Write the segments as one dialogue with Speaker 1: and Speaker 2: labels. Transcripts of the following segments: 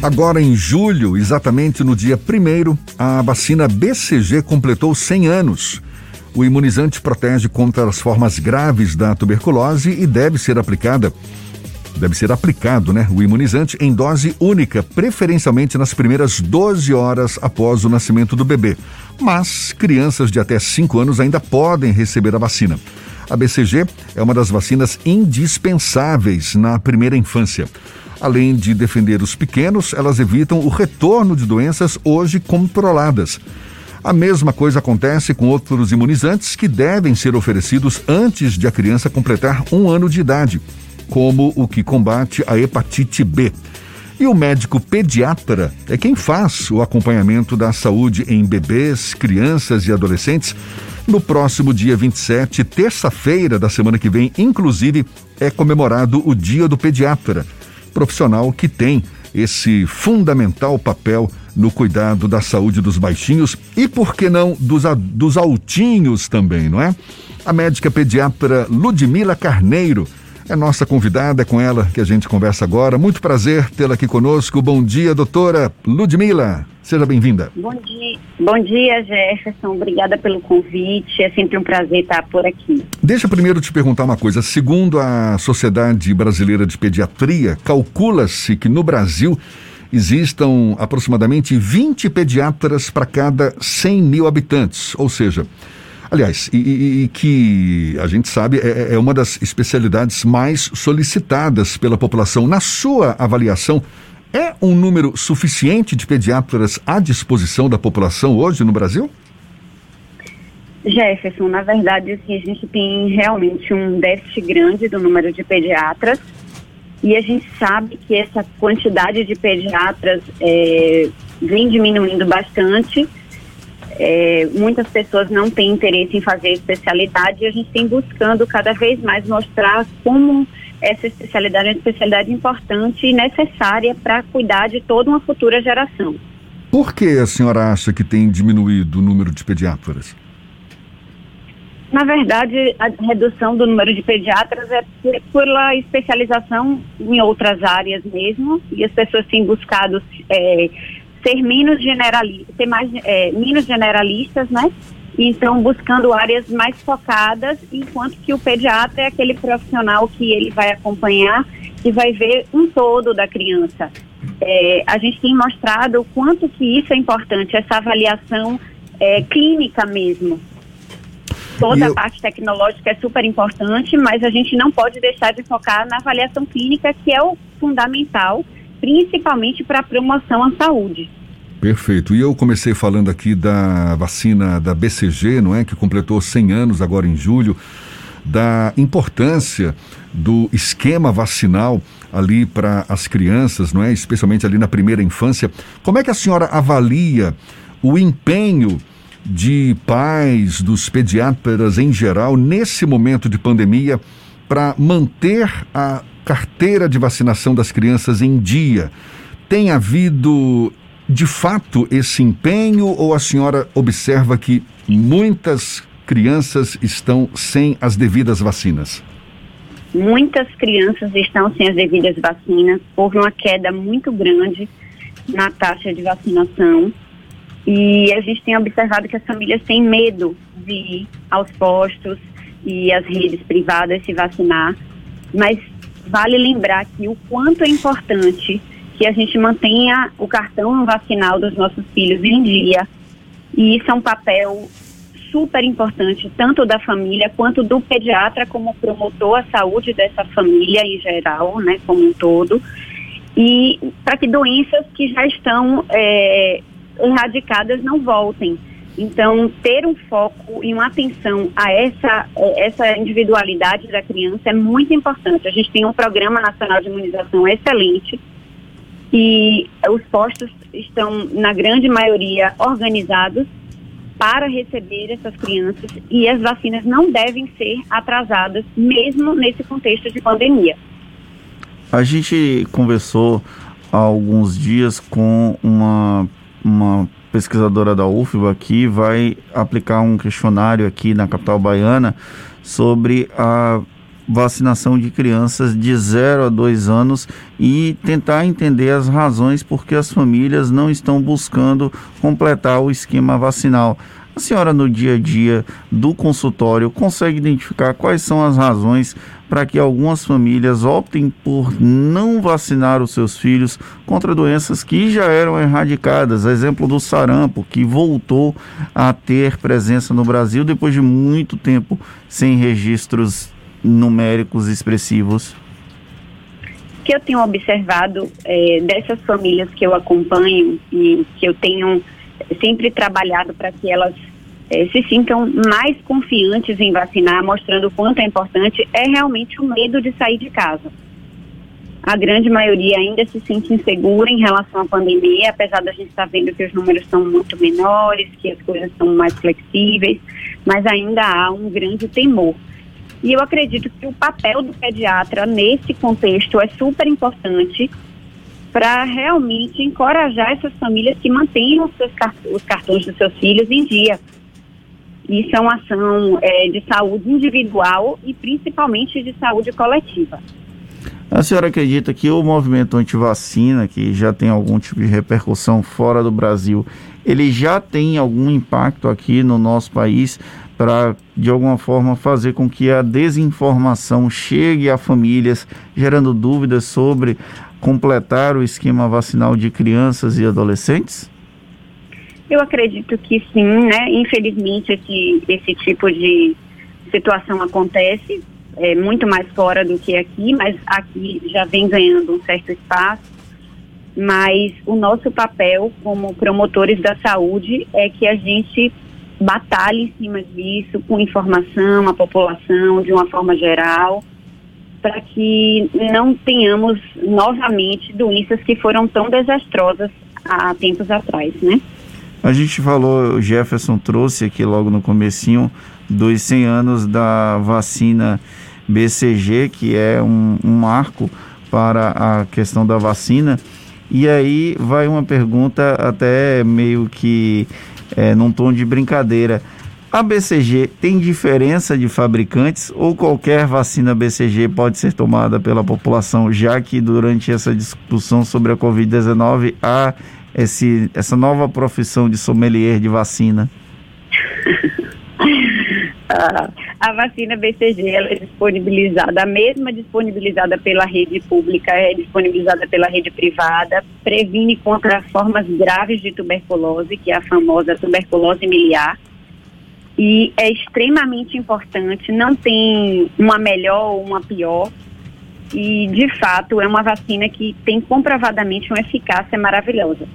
Speaker 1: Agora em julho, exatamente no dia 1 a vacina BCG completou 100 anos. O imunizante protege contra as formas graves da tuberculose e deve ser aplicada deve ser aplicado, né, o imunizante em dose única, preferencialmente nas primeiras 12 horas após o nascimento do bebê. Mas crianças de até 5 anos ainda podem receber a vacina. A BCG é uma das vacinas indispensáveis na primeira infância. Além de defender os pequenos, elas evitam o retorno de doenças hoje controladas. A mesma coisa acontece com outros imunizantes que devem ser oferecidos antes de a criança completar um ano de idade, como o que combate a hepatite B. E o médico pediatra é quem faz o acompanhamento da saúde em bebês, crianças e adolescentes. No próximo dia 27, terça-feira da semana que vem, inclusive, é comemorado o Dia do Pediatra profissional que tem esse fundamental papel no cuidado da saúde dos baixinhos e, por que não, dos, dos altinhos também, não é? A médica pediatra Ludmila Carneiro é nossa convidada, é com ela que a gente conversa agora. Muito prazer tê-la aqui conosco. Bom dia, doutora Ludmila. Seja bem-vinda.
Speaker 2: Bom dia. Bom dia, Jefferson. Obrigada pelo convite. É sempre um prazer estar por aqui.
Speaker 1: Deixa eu primeiro te perguntar uma coisa. Segundo a Sociedade Brasileira de Pediatria, calcula-se que no Brasil existam aproximadamente 20 pediatras para cada 100 mil habitantes. Ou seja, Aliás, e, e, que a gente sabe é, é uma das especialidades mais solicitadas pela população. Na sua avaliação, é um número suficiente de pediatras à disposição da população hoje no Brasil?
Speaker 2: Jefferson, na verdade, assim, a gente tem realmente um déficit grande do número de pediatras e a gente sabe que essa quantidade de pediatras é, vem diminuindo bastante é, muitas pessoas não têm interesse em fazer especialidade e a gente tem buscando cada vez mais mostrar como essa especialidade é uma especialidade importante e necessária para cuidar de toda uma futura geração.
Speaker 1: Por que a senhora acha que tem diminuído o número de pediatras?
Speaker 2: Na verdade, a redução do número de pediatras é pela especialização em outras áreas mesmo, e as pessoas têm buscado é, ser menos generalistas, ser mais, é, menos generalistas, né? Então, buscando áreas mais focadas, enquanto que o pediatra é aquele profissional que ele vai acompanhar e vai ver um todo da criança. É, a gente tem mostrado o quanto que isso é importante, essa avaliação é, clínica mesmo. Toda eu... a parte tecnológica é super importante, mas a gente não pode deixar de focar na avaliação clínica, que é o fundamental, principalmente para a promoção à saúde.
Speaker 1: Perfeito. E eu comecei falando aqui da vacina da BCG, não é? Que completou 100 anos agora em julho, da importância do esquema vacinal ali para as crianças, não é? Especialmente ali na primeira infância. Como é que a senhora avalia o empenho de pais, dos pediatras em geral, nesse momento de pandemia, para manter a carteira de vacinação das crianças em dia? Tem havido de fato esse empenho ou a senhora observa que muitas crianças estão sem as devidas vacinas?
Speaker 2: Muitas crianças estão sem as devidas vacinas. Houve uma queda muito grande na taxa de vacinação. E a gente tem observado que as famílias têm medo de ir aos postos e às redes privadas se vacinar. Mas vale lembrar que o quanto é importante que a gente mantenha o cartão vacinal dos nossos filhos em dia. E isso é um papel super importante, tanto da família quanto do pediatra como promotor à saúde dessa família em geral, né, como um todo. E para que doenças que já estão é, erradicadas não voltem. Então, ter um foco e uma atenção a essa, essa individualidade da criança é muito importante. A gente tem um programa nacional de imunização excelente, e os postos estão, na grande maioria, organizados para receber essas crianças e as vacinas não devem ser atrasadas, mesmo nesse contexto de pandemia.
Speaker 3: A gente conversou há alguns dias com uma, uma pesquisadora da UFBA que vai aplicar um questionário aqui na capital baiana sobre a vacinação de crianças de 0 a 2 anos e tentar entender as razões por que as famílias não estão buscando completar o esquema vacinal. A senhora, no dia a dia do consultório, consegue identificar quais são as razões para que algumas famílias optem por não vacinar os seus filhos contra doenças que já eram erradicadas? Exemplo do sarampo, que voltou a ter presença no Brasil depois de muito tempo sem registros numéricos expressivos.
Speaker 2: O que eu tenho observado é, dessas famílias que eu acompanho e que eu tenho sempre trabalhado para que elas é, se sintam mais confiantes em vacinar, mostrando o quanto é importante, é realmente o medo de sair de casa. A grande maioria ainda se sente insegura em relação à pandemia, apesar da gente estar tá vendo que os números são muito menores, que as coisas são mais flexíveis, mas ainda há um grande temor. E eu acredito que o papel do pediatra nesse contexto é super importante para realmente encorajar essas famílias que mantenham os, cartões dos seus filhos em dia. Isso é uma ação é, de saúde individual e principalmente de saúde coletiva.
Speaker 3: A senhora acredita que o movimento anti-vacina, que já tem algum tipo de repercussão fora do Brasil, ele já tem algum impacto aqui no nosso país para, de alguma forma, fazer com que a desinformação chegue a famílias, gerando dúvidas sobre completar o esquema vacinal de crianças e adolescentes?
Speaker 2: Eu acredito que sim, né? Infelizmente esse, esse tipo de situação acontece, é muito mais fora do que aqui, mas aqui já vem ganhando um certo espaço. Mas o nosso papel como promotores da saúde é que a gente batalhe em cima disso com informação à população de uma forma geral, para que não tenhamos novamente doenças que foram tão desastrosas há tempos atrás, né?
Speaker 3: A gente falou, o Jefferson trouxe aqui logo no comecinho dos 100 anos da vacina BCG, que é um, um marco para a questão da vacina. E aí vai uma pergunta até meio que é, num tom de brincadeira. A BCG tem diferença de fabricantes ou qualquer vacina BCG pode ser tomada pela população, já que durante essa discussão sobre a Covid-19 há esse, essa nova profissão de sommelier de vacina?
Speaker 2: Ah, a vacina BCG ela é disponibilizada, a mesma disponibilizada pela rede pública, é disponibilizada pela rede privada, previne contra formas graves de tuberculose, que é a famosa tuberculose miliar, e é extremamente importante, não tem uma melhor ou uma pior, e de fato é uma vacina que tem comprovadamente uma eficácia maravilhosa.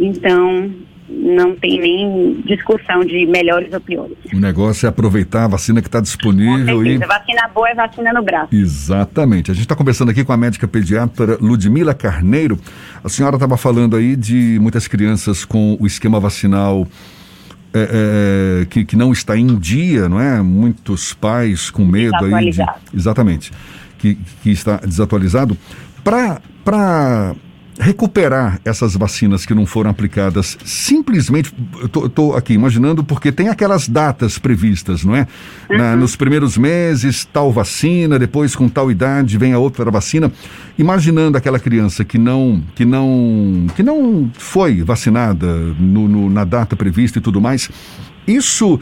Speaker 2: Então, não tem nem discussão de melhores ou piores.
Speaker 1: O negócio é aproveitar a vacina que está disponível
Speaker 2: e. Vacina boa é vacina no braço.
Speaker 1: Exatamente. A gente está conversando aqui com a médica pediatra Ludmila Carneiro. A senhora estava falando aí de muitas crianças com o esquema vacinal. É, é, que, que não está em dia, não é? Muitos pais com medo aí. De, exatamente. Que, que está desatualizado. Para recuperar essas vacinas que não foram aplicadas simplesmente, estou aqui imaginando, porque tem aquelas datas previstas, não é? Uhum. Na, nos primeiros meses, tal vacina, depois com tal idade vem a outra vacina. Imaginando aquela criança que não, que não, que não foi vacinada no, no, na data prevista e tudo mais, isso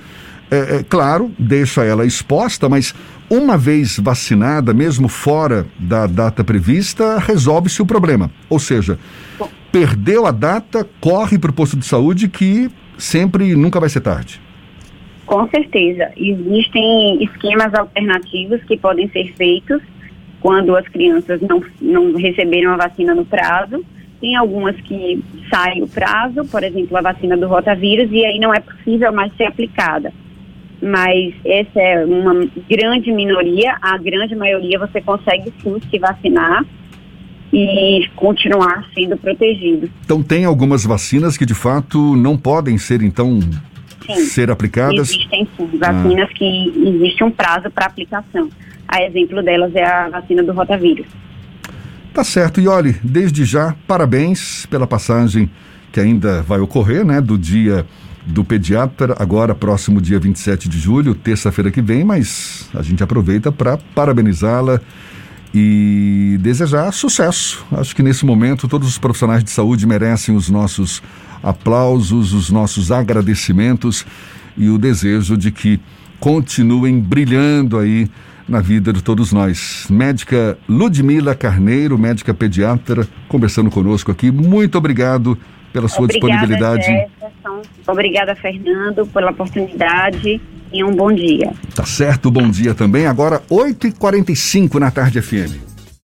Speaker 1: é, é, claro, deixa ela exposta, mas uma vez vacinada, mesmo fora da data prevista, resolve-se o problema. Ou seja, perdeu a data, corre para o posto de saúde que sempre nunca vai ser tarde.
Speaker 2: Com certeza. Existem esquemas alternativos que podem ser feitos quando as crianças não, não receberam a vacina no prazo. Tem algumas que saem o prazo, por exemplo, a vacina do rotavírus, e aí não é possível mais ser aplicada mas essa é uma grande minoria, a grande maioria você consegue sim se vacinar e continuar sendo protegido.
Speaker 1: Então tem algumas vacinas que de fato não podem ser então sim, ser aplicadas?
Speaker 2: Existem sim, vacinas ah. que existe um prazo para aplicação. A exemplo delas é a vacina do rotavírus.
Speaker 1: Tá certo. E olhe, desde já, parabéns pela passagem que ainda vai ocorrer, né, do dia do pediatra, agora próximo dia 27 de julho, terça-feira que vem, mas a gente aproveita para parabenizá-la e desejar sucesso. Acho que nesse momento todos os profissionais de saúde merecem os nossos aplausos, os nossos agradecimentos e o desejo de que continuem brilhando aí na vida de todos nós. Médica Ludmila Carneiro, médica pediatra, conversando conosco aqui. Muito obrigado pela sua
Speaker 2: Obrigada,
Speaker 1: disponibilidade.
Speaker 2: Jefferson. Obrigada, Fernando, pela oportunidade e um bom dia.
Speaker 1: Tá certo, bom dia também. Agora, 8h45 na tarde FM.